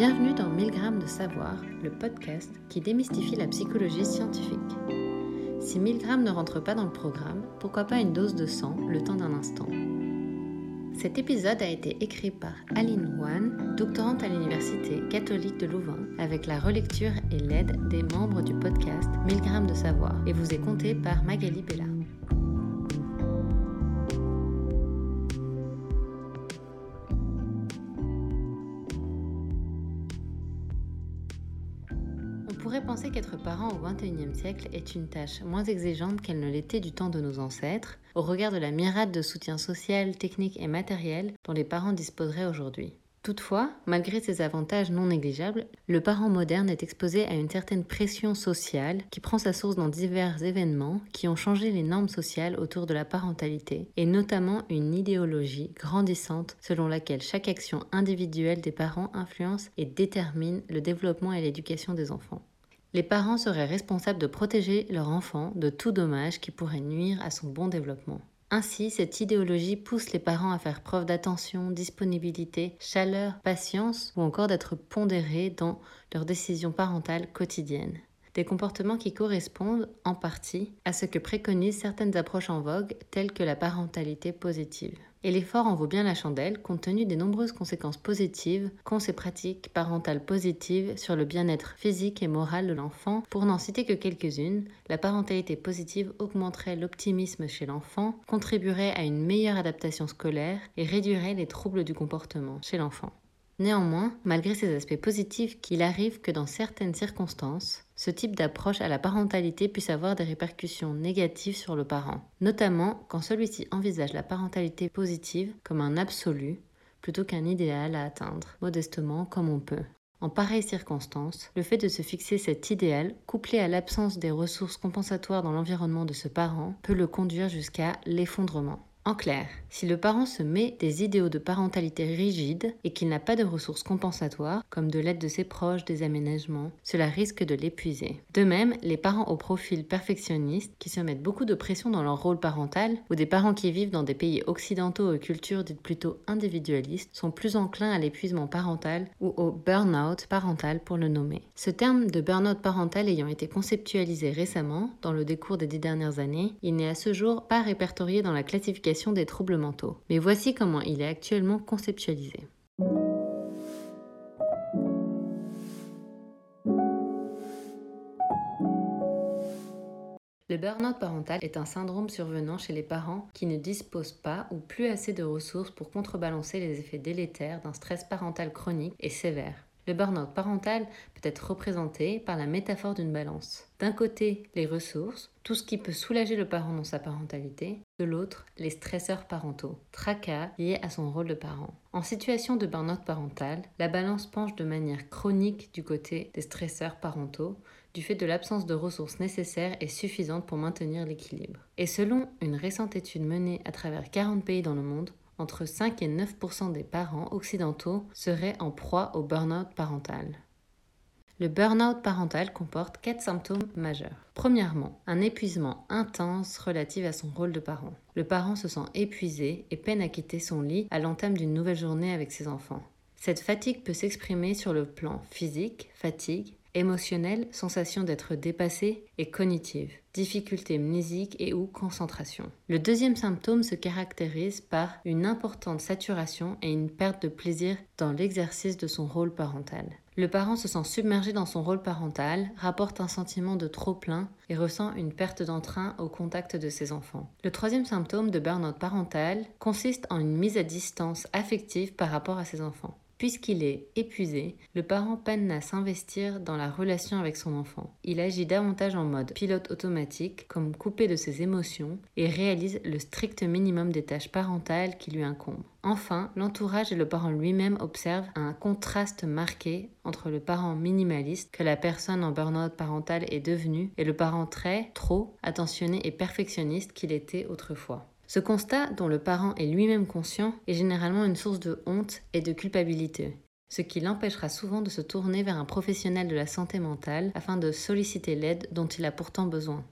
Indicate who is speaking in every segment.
Speaker 1: Bienvenue dans 1000 grammes de savoir, le podcast qui démystifie la psychologie scientifique. Si 1000 grammes ne rentre pas dans le programme, pourquoi pas une dose de sang le temps d'un instant? Cet épisode a été écrit par Aline Wan, doctorante à l'Université catholique de Louvain, avec la relecture et l'aide des membres du podcast 1000 grammes de savoir, et vous est compté par Magali Bella. Pourrait penser qu'être parent au XXIe siècle est une tâche moins exigeante qu'elle ne l'était du temps de nos ancêtres, au regard de la myriade de soutien social, technique et matériel dont les parents disposeraient aujourd'hui. Toutefois, malgré ces avantages non négligeables, le parent moderne est exposé à une certaine pression sociale qui prend sa source dans divers événements qui ont changé les normes sociales autour de la parentalité, et notamment une idéologie grandissante selon laquelle chaque action individuelle des parents influence et détermine le développement et l'éducation des enfants. Les parents seraient responsables de protéger leur enfant de tout dommage qui pourrait nuire à son bon développement. Ainsi, cette idéologie pousse les parents à faire preuve d'attention, disponibilité, chaleur, patience ou encore d'être pondérés dans leurs décisions parentales quotidiennes. Des comportements qui correspondent en partie à ce que préconisent certaines approches en vogue telles que la parentalité positive. Et l'effort en vaut bien la chandelle compte tenu des nombreuses conséquences positives qu'ont ces pratiques parentales positives sur le bien-être physique et moral de l'enfant. Pour n'en citer que quelques-unes, la parentalité positive augmenterait l'optimisme chez l'enfant, contribuerait à une meilleure adaptation scolaire et réduirait les troubles du comportement chez l'enfant. Néanmoins, malgré ces aspects positifs, qu'il arrive que dans certaines circonstances, ce type d'approche à la parentalité puisse avoir des répercussions négatives sur le parent, notamment quand celui-ci envisage la parentalité positive comme un absolu plutôt qu'un idéal à atteindre, modestement comme on peut. En pareille circonstance, le fait de se fixer cet idéal, couplé à l'absence des ressources compensatoires dans l'environnement de ce parent, peut le conduire jusqu'à l'effondrement. En clair, si le parent se met des idéaux de parentalité rigides et qu'il n'a pas de ressources compensatoires, comme de l'aide de ses proches, des aménagements, cela risque de l'épuiser. De même, les parents au profil perfectionniste, qui se mettent beaucoup de pression dans leur rôle parental, ou des parents qui vivent dans des pays occidentaux aux cultures dites plutôt individualistes, sont plus enclins à l'épuisement parental ou au burn-out parental pour le nommer. Ce terme de burn-out parental ayant été conceptualisé récemment, dans le décours des dix dernières années, il n'est à ce jour pas répertorié dans la classification des troubles mentaux. Mais voici comment il est actuellement conceptualisé. Le burn-out parental est un syndrome survenant chez les parents qui ne disposent pas ou plus assez de ressources pour contrebalancer les effets délétères d'un stress parental chronique et sévère. Le burn-out parental peut être représenté par la métaphore d'une balance. D'un côté, les ressources, tout ce qui peut soulager le parent dans sa parentalité, de l'autre, les stresseurs parentaux, tracas liés à son rôle de parent. En situation de burn-out parental, la balance penche de manière chronique du côté des stresseurs parentaux, du fait de l'absence de ressources nécessaires et suffisantes pour maintenir l'équilibre. Et selon une récente étude menée à travers 40 pays dans le monde, entre 5 et 9% des parents occidentaux seraient en proie au burn-out parental. Le burn-out parental comporte quatre symptômes majeurs. Premièrement, un épuisement intense relatif à son rôle de parent. Le parent se sent épuisé et peine à quitter son lit à l'entame d'une nouvelle journée avec ses enfants. Cette fatigue peut s'exprimer sur le plan physique, fatigue, émotionnelle, sensation d'être dépassé et cognitive, difficulté mnésique et ou concentration. Le deuxième symptôme se caractérise par une importante saturation et une perte de plaisir dans l'exercice de son rôle parental. Le parent se sent submergé dans son rôle parental, rapporte un sentiment de trop-plein et ressent une perte d'entrain au contact de ses enfants. Le troisième symptôme de burn-out parental consiste en une mise à distance affective par rapport à ses enfants. Puisqu'il est épuisé, le parent peine à s'investir dans la relation avec son enfant. Il agit davantage en mode pilote automatique, comme coupé de ses émotions, et réalise le strict minimum des tâches parentales qui lui incombent. Enfin, l'entourage et le parent lui-même observent un contraste marqué entre le parent minimaliste que la personne en burn-out parental est devenue et le parent très, trop attentionné et perfectionniste qu'il était autrefois. Ce constat, dont le parent est lui-même conscient, est généralement une source de honte et de culpabilité, ce qui l'empêchera souvent de se tourner vers un professionnel de la santé mentale afin de solliciter l'aide dont il a pourtant besoin.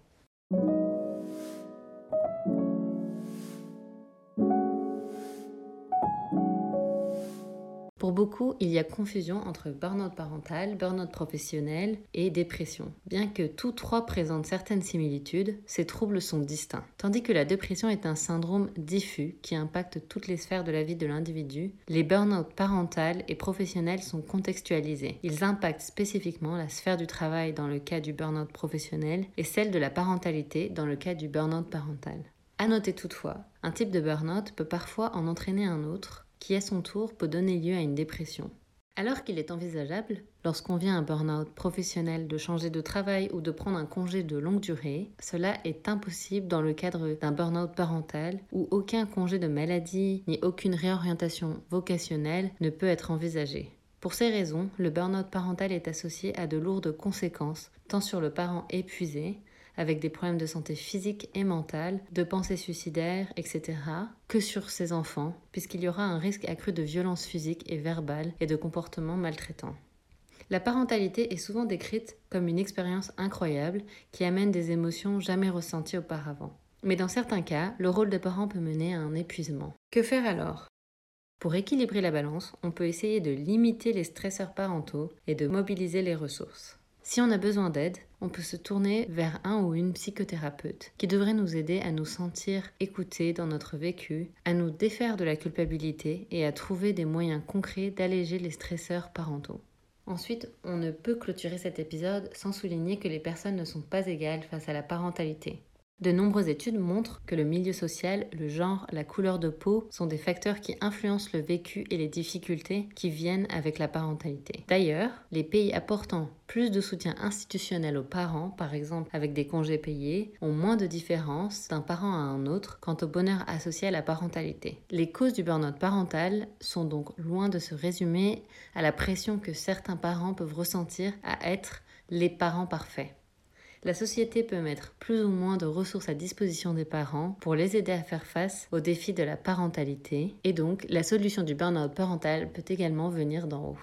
Speaker 1: Pour beaucoup, il y a confusion entre burn-out parental, burn-out professionnel et dépression. Bien que tous trois présentent certaines similitudes, ces troubles sont distincts. Tandis que la dépression est un syndrome diffus qui impacte toutes les sphères de la vie de l'individu, les burn-out parental et professionnel sont contextualisés. Ils impactent spécifiquement la sphère du travail dans le cas du burn-out professionnel et celle de la parentalité dans le cas du burn-out parental. À noter toutefois, un type de burn-out peut parfois en entraîner un autre, qui à son tour peut donner lieu à une dépression. Alors qu'il est envisageable, lorsqu'on vient un burn-out professionnel, de changer de travail ou de prendre un congé de longue durée, cela est impossible dans le cadre d'un burn-out parental où aucun congé de maladie ni aucune réorientation vocationnelle ne peut être envisagé. Pour ces raisons, le burn-out parental est associé à de lourdes conséquences, tant sur le parent épuisé, avec des problèmes de santé physique et mentale, de pensées suicidaires, etc., que sur ses enfants, puisqu'il y aura un risque accru de violence physique et verbale et de comportements maltraitants. La parentalité est souvent décrite comme une expérience incroyable qui amène des émotions jamais ressenties auparavant. Mais dans certains cas, le rôle de parent peut mener à un épuisement. Que faire alors? Pour équilibrer la balance, on peut essayer de limiter les stresseurs parentaux et de mobiliser les ressources. Si on a besoin d'aide, on peut se tourner vers un ou une psychothérapeute qui devrait nous aider à nous sentir écoutés dans notre vécu, à nous défaire de la culpabilité et à trouver des moyens concrets d'alléger les stresseurs parentaux. Ensuite, on ne peut clôturer cet épisode sans souligner que les personnes ne sont pas égales face à la parentalité. De nombreuses études montrent que le milieu social, le genre, la couleur de peau sont des facteurs qui influencent le vécu et les difficultés qui viennent avec la parentalité. D'ailleurs, les pays apportant plus de soutien institutionnel aux parents, par exemple avec des congés payés, ont moins de différences d'un parent à un autre quant au bonheur associé à la parentalité. Les causes du burn-out parental sont donc loin de se résumer à la pression que certains parents peuvent ressentir à être les parents parfaits. La société peut mettre plus ou moins de ressources à disposition des parents pour les aider à faire face aux défis de la parentalité et donc la solution du burn-out parental peut également venir d'en haut.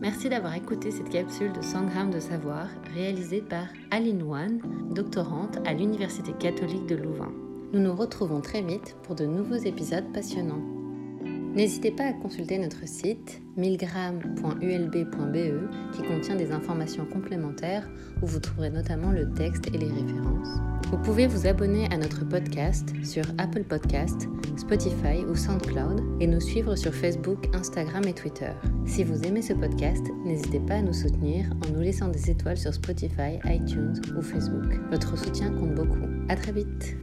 Speaker 1: Merci d'avoir écouté cette capsule de 100 grammes de savoir réalisée par Aline Wan, doctorante à l'Université catholique de Louvain. Nous nous retrouvons très vite pour de nouveaux épisodes passionnants. N'hésitez pas à consulter notre site milgram.ulb.be qui contient des informations complémentaires où vous trouverez notamment le texte et les références. Vous pouvez vous abonner à notre podcast sur Apple Podcast, Spotify ou SoundCloud et nous suivre sur Facebook, Instagram et Twitter. Si vous aimez ce podcast, n'hésitez pas à nous soutenir en nous laissant des étoiles sur Spotify, iTunes ou Facebook. Votre soutien compte beaucoup. À très vite.